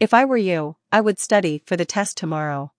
If I were you, I would study for the test tomorrow.